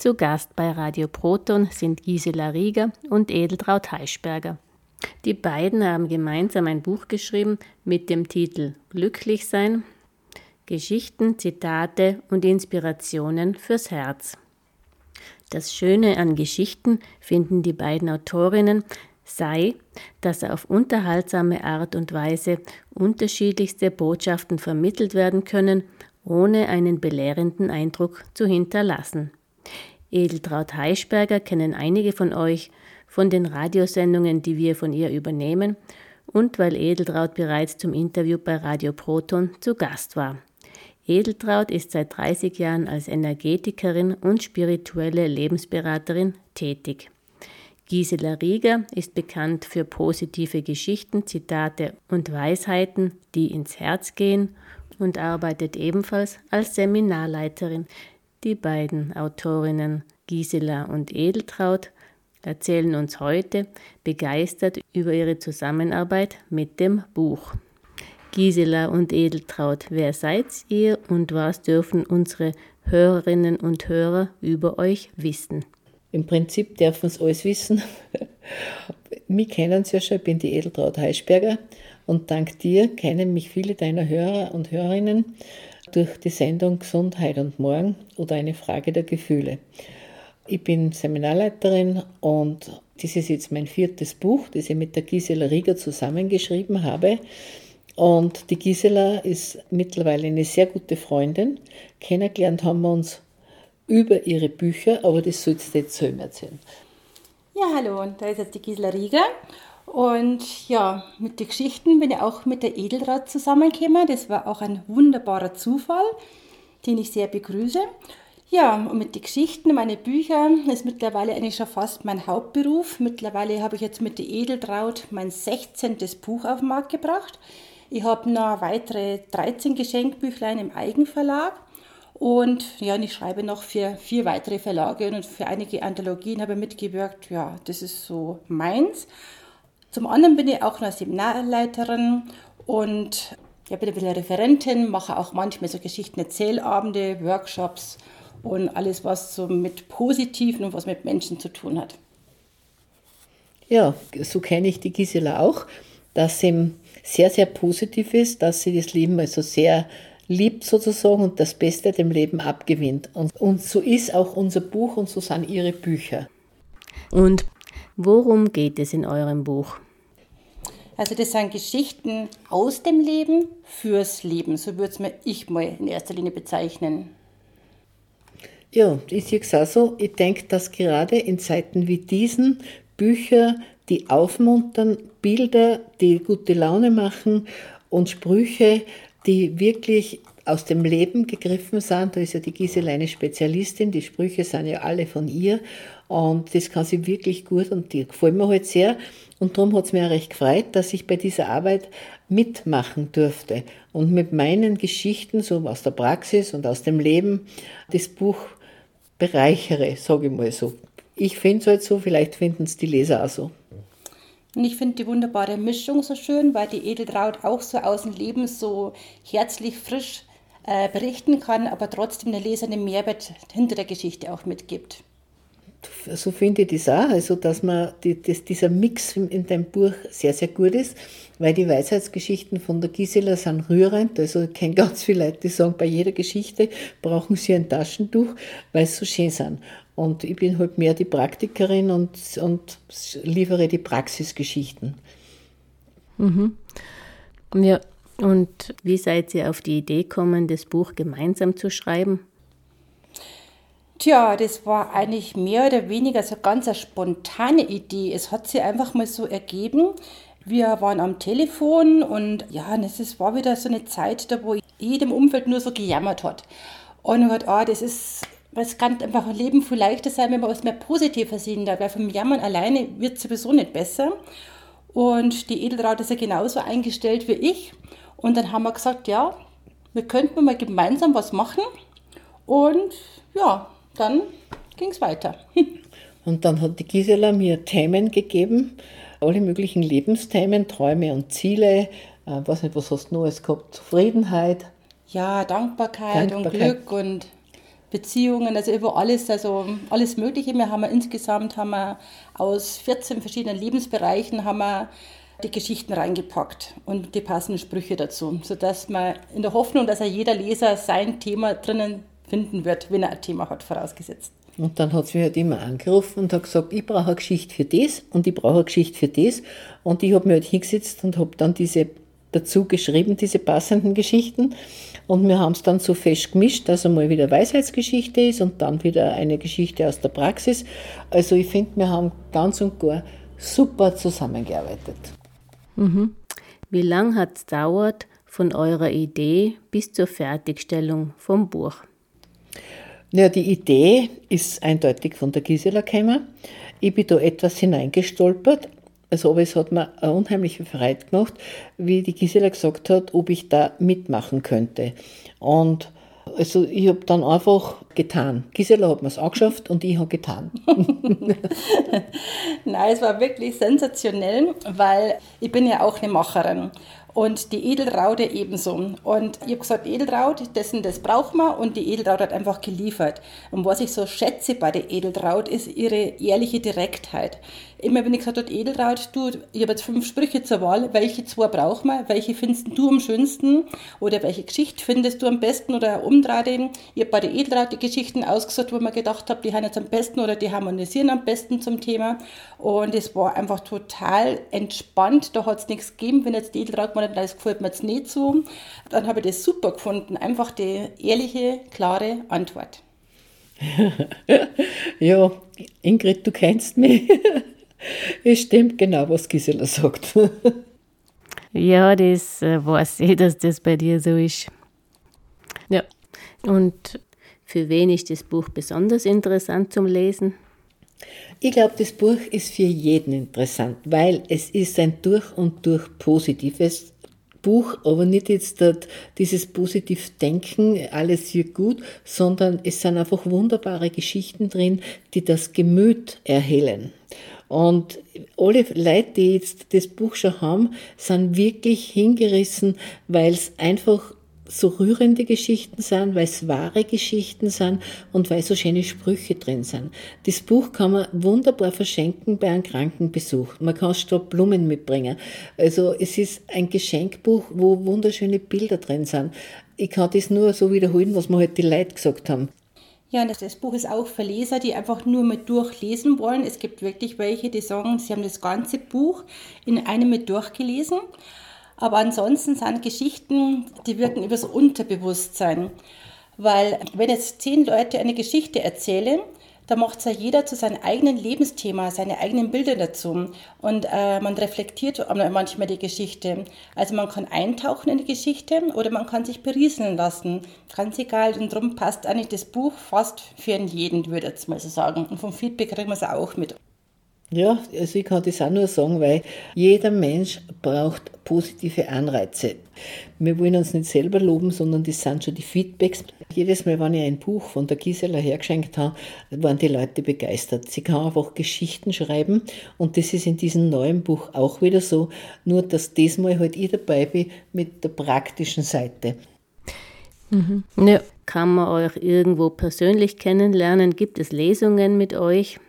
Zu Gast bei Radio Proton sind Gisela Rieger und Edeltraut Heischberger. Die beiden haben gemeinsam ein Buch geschrieben mit dem Titel Glücklich sein, Geschichten, Zitate und Inspirationen fürs Herz. Das Schöne an Geschichten, finden die beiden Autorinnen, sei, dass auf unterhaltsame Art und Weise unterschiedlichste Botschaften vermittelt werden können, ohne einen belehrenden Eindruck zu hinterlassen. Edeltraut Heischberger kennen einige von euch von den Radiosendungen, die wir von ihr übernehmen, und weil Edeltraut bereits zum Interview bei Radio Proton zu Gast war. Edeltraut ist seit 30 Jahren als Energetikerin und spirituelle Lebensberaterin tätig. Gisela Rieger ist bekannt für positive Geschichten, Zitate und Weisheiten, die ins Herz gehen und arbeitet ebenfalls als Seminarleiterin. Die beiden Autorinnen Gisela und Edeltraut erzählen uns heute begeistert über ihre Zusammenarbeit mit dem Buch. Gisela und Edeltraut, wer seid ihr und was dürfen unsere Hörerinnen und Hörer über euch wissen? Im Prinzip dürfen sie alles wissen. mich kennen sie ja schon, ich bin die Edeltraut Heischberger und dank dir kennen mich viele deiner Hörer und Hörerinnen durch die Sendung Gesundheit und Morgen oder eine Frage der Gefühle. Ich bin Seminarleiterin und das ist jetzt mein viertes Buch, das ich mit der Gisela Rieger zusammengeschrieben habe. Und die Gisela ist mittlerweile eine sehr gute Freundin. Kennengelernt haben wir uns über ihre Bücher, aber das sollst du jetzt selber erzählen. Ja, hallo, und da ist jetzt die Gisela Rieger. Und ja, mit den Geschichten bin ich auch mit der Edeltraut zusammengekommen. Das war auch ein wunderbarer Zufall, den ich sehr begrüße. Ja, und mit den Geschichten, meine Bücher, ist mittlerweile eigentlich schon fast mein Hauptberuf. Mittlerweile habe ich jetzt mit der Edeltraut mein 16. Buch auf den Markt gebracht. Ich habe noch weitere 13 Geschenkbüchlein im Eigenverlag. Und ja, und ich schreibe noch für vier weitere Verlage und für einige Anthologien habe ich mitgewirkt. Ja, das ist so meins. Zum anderen bin ich auch noch Seminarleiterin und ja, bin ein bisschen Referentin, mache auch manchmal so Geschichten-Erzählabende, Workshops und alles, was so mit Positiven und was mit Menschen zu tun hat. Ja, so kenne ich die Gisela auch, dass sie sehr, sehr positiv ist, dass sie das Leben also sehr liebt sozusagen und das Beste dem Leben abgewinnt. Und, und so ist auch unser Buch und so sind ihre Bücher. Und worum geht es in eurem Buch? Also das sind Geschichten aus dem Leben fürs Leben. So würde es mir ich mal in erster Linie bezeichnen. Ja, ich sehe es auch so. Ich denke, dass gerade in Zeiten wie diesen Bücher, die aufmuntern, Bilder, die gute Laune machen und Sprüche, die wirklich aus dem Leben gegriffen sind. Da ist ja die Gisela eine Spezialistin, die Sprüche sind ja alle von ihr und das kann sie wirklich gut und die gefallen mir halt sehr. Und darum hat es mir auch recht gefreut, dass ich bei dieser Arbeit mitmachen durfte und mit meinen Geschichten, so aus der Praxis und aus dem Leben, das Buch bereichere, sage ich mal so. Ich finde es halt so, vielleicht finden es die Leser auch so. Und ich finde die wunderbare Mischung so schön, weil die Edeltraut auch so aus dem Leben so herzlich frisch äh, berichten kann, aber trotzdem der Leser einen Mehrwert hinter der Geschichte auch mitgibt. So finde ich das auch, also dass man die, dass dieser Mix in, in deinem Buch sehr, sehr gut ist, weil die Weisheitsgeschichten von der Gisela sind rührend. Also ich kenne ganz viele Leute, die sagen, bei jeder Geschichte brauchen sie ein Taschentuch, weil sie so schön sind. Und ich bin halt mehr die Praktikerin und, und liefere die Praxisgeschichten. Mhm. Ja, und wie seid ihr auf die Idee gekommen, das Buch gemeinsam zu schreiben? Tja, das war eigentlich mehr oder weniger so ganz eine spontane Idee. Es hat sich einfach mal so ergeben. Wir waren am Telefon und ja, es war wieder so eine Zeit, da wo jedem Umfeld nur so gejammert hat. Und ich hat, ah, das ist es kann einfach ein Leben viel leichter sein, wenn man was mehr Positives sehen darf, weil vom Jammern alleine wird es sowieso nicht besser. Und die Edeltraut ist ja genauso eingestellt wie ich. Und dann haben wir gesagt, ja, wir könnten mal gemeinsam was machen. Und ja, dann ging es weiter. Und dann hat die Gisela mir Themen gegeben, alle möglichen Lebensthemen, Träume und Ziele. Äh, weiß nicht, was hast du noch alles gehabt? Zufriedenheit. Ja, Dankbarkeit, Dankbarkeit. und Glück und Beziehungen, also über alles, also alles Mögliche. Wir haben insgesamt haben wir aus 14 verschiedenen Lebensbereichen haben wir die Geschichten reingepackt und die passenden Sprüche dazu, sodass man in der Hoffnung, dass ja jeder Leser sein Thema drinnen finden wird, wenn er ein Thema hat, vorausgesetzt. Und dann hat sie mich halt immer angerufen und hat gesagt, ich brauche eine Geschichte für das und ich brauche eine Geschichte für das. Und ich habe mir halt hingesetzt und habe dann diese dazu geschrieben, diese passenden Geschichten. Und wir haben es dann so fest gemischt, dass einmal wieder Weisheitsgeschichte ist und dann wieder eine Geschichte aus der Praxis. Also ich finde, wir haben ganz und gar super zusammengearbeitet. Mhm. Wie lange hat es dauert von eurer Idee bis zur Fertigstellung vom Buch? Ja, die Idee ist eindeutig von der Gisela gekommen. Ich bin da etwas hineingestolpert, also, aber es hat mir eine unheimliche Freude gemacht, wie die Gisela gesagt hat, ob ich da mitmachen könnte. Und also ich habe dann einfach getan. Gisela hat mir es angeschafft und ich habe getan. Nein, es war wirklich sensationell, weil ich bin ja auch eine Macherin und die Edelraude ebenso. Und ich habe gesagt, Edelraud, das und das braucht man und die Edelraud hat einfach geliefert. Und was ich so schätze bei der Edelraud ist ihre ehrliche Direktheit. Immer wenn ich gesagt habe, Edelraud, du, ich habe jetzt fünf Sprüche zur Wahl, welche zwei braucht man, welche findest du am schönsten oder welche Geschichte findest du am besten oder umdrehen. Ich habe bei der Edelraud die Geschichten ausgesucht, wo man gedacht habe, die haben jetzt am besten oder die harmonisieren am besten zum Thema. Und es war einfach total entspannt, da hat es nichts gegeben, wenn jetzt die Edelraud mal das gefällt mir jetzt nicht so. Dann habe ich das super gefunden, einfach die ehrliche, klare Antwort. ja, Ingrid, du kennst mich. Es stimmt genau, was Gisela sagt. ja, das äh, weiß ich, dass das bei dir so ist. Ja, und für wen ist das Buch besonders interessant zum Lesen? Ich glaube, das Buch ist für jeden interessant, weil es ist ein durch und durch positives Buch, aber nicht jetzt dort dieses positiv Denken, alles hier gut, sondern es sind einfach wunderbare Geschichten drin, die das Gemüt erhellen. Und alle Leute, die jetzt das Buch schon haben, sind wirklich hingerissen, weil es einfach so rührende Geschichten sind, weil es wahre Geschichten sind und weil so schöne Sprüche drin sind. Das Buch kann man wunderbar verschenken bei einem Krankenbesuch. Man kann statt Blumen mitbringen. Also es ist ein Geschenkbuch, wo wunderschöne Bilder drin sind. Ich kann das nur so wiederholen, was mir heute halt die Leute gesagt haben. Ja, das, das Buch ist auch für Leser, die einfach nur mit durchlesen wollen. Es gibt wirklich welche, die sagen, sie haben das ganze Buch in einem mit durchgelesen. Aber ansonsten sind Geschichten, die wirken übers Unterbewusstsein. Weil wenn jetzt zehn Leute eine Geschichte erzählen, da macht ja jeder zu seinem eigenen Lebensthema, seine eigenen Bilder dazu. Und äh, man reflektiert manchmal die Geschichte. Also man kann eintauchen in die Geschichte oder man kann sich berieseln lassen. Ganz egal. Und darum passt eigentlich das Buch fast für jeden, würde ich jetzt mal so sagen. Und vom Feedback kriegen wir es auch mit. Ja, also ich kann das auch nur sagen, weil jeder Mensch braucht positive Anreize. Wir wollen uns nicht selber loben, sondern das sind schon die Feedbacks. Jedes Mal, wenn ich ein Buch von der Gisela hergeschenkt habe, waren die Leute begeistert. Sie kann einfach Geschichten schreiben und das ist in diesem neuen Buch auch wieder so, nur dass diesmal halt ich dabei bin mit der praktischen Seite. Mhm. Ja. Kann man euch irgendwo persönlich kennenlernen? Gibt es Lesungen mit euch?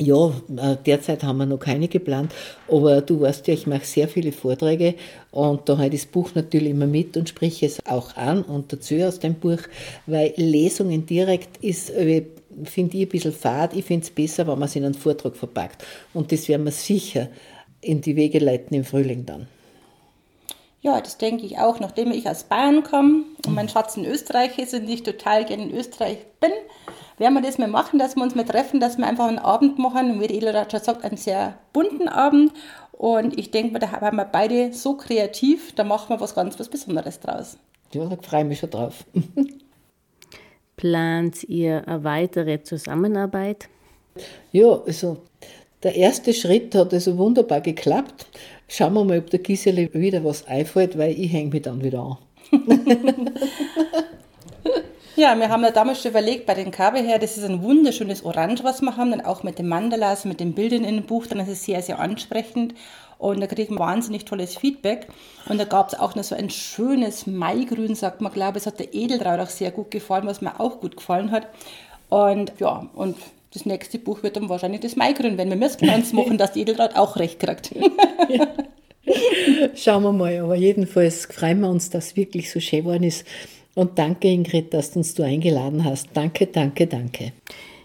Ja, äh, derzeit haben wir noch keine geplant, aber du weißt ja, ich mache sehr viele Vorträge und da habe ich das Buch natürlich immer mit und spreche es auch an und dazu aus dem Buch, weil Lesungen direkt ist, äh, finde ich ein bisschen fad. Ich finde es besser, wenn man es in einen Vortrag verpackt. Und das werden wir sicher in die Wege leiten im Frühling dann. Ja, das denke ich auch. Nachdem ich aus Bayern komme und mein Schatz in Österreich ist und ich total gerne in Österreich bin, werden wir das mal machen, dass wir uns mal treffen, dass wir einfach einen Abend machen. Und wie die Edelrat schon sagt, einen sehr bunten Abend. Und ich denke, da waren wir beide so kreativ, da machen wir was ganz was Besonderes draus. Ja, da freue ich mich schon drauf. Plant ihr eine weitere Zusammenarbeit? Ja, also der erste Schritt hat also wunderbar geklappt. Schauen wir mal, ob der Gisele wieder was einfällt, weil ich hänge mich dann wieder an. Ja, wir haben ja damals schon überlegt, bei den Kabel her, das ist ein wunderschönes Orange, was wir haben, dann auch mit den Mandalas, mit den Bildern in dem Buch, dann ist es sehr, sehr ansprechend. Und da kriegen wir wahnsinnig tolles Feedback. Und da gab es auch noch so ein schönes Maigrün, sagt man, glaube ich. Es hat der Edeltraut auch sehr gut gefallen, was mir auch gut gefallen hat. Und ja, und das nächste Buch wird dann wahrscheinlich das Maigrün, wenn wir müssen uns machen, dass die Edeltraut auch recht kriegt. ja. Schauen wir mal, aber jedenfalls freuen wir uns, dass es wirklich so schön geworden ist. Und danke, Ingrid, dass du uns du eingeladen hast. Danke, danke, danke.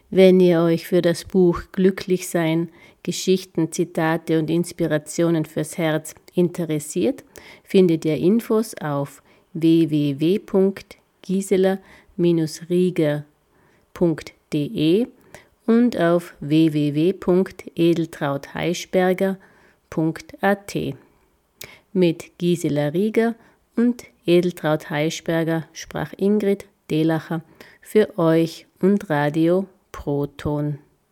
Wenn ihr euch für das Buch Glücklich sein, Geschichten, Zitate und Inspirationen fürs Herz interessiert, findet ihr Infos auf www.gisela-rieger.de und auf www.edeltrautheischberger.at. Mit Gisela Rieger und Edeltraut Heischberger sprach Ingrid Delacher für euch und Radio Proton.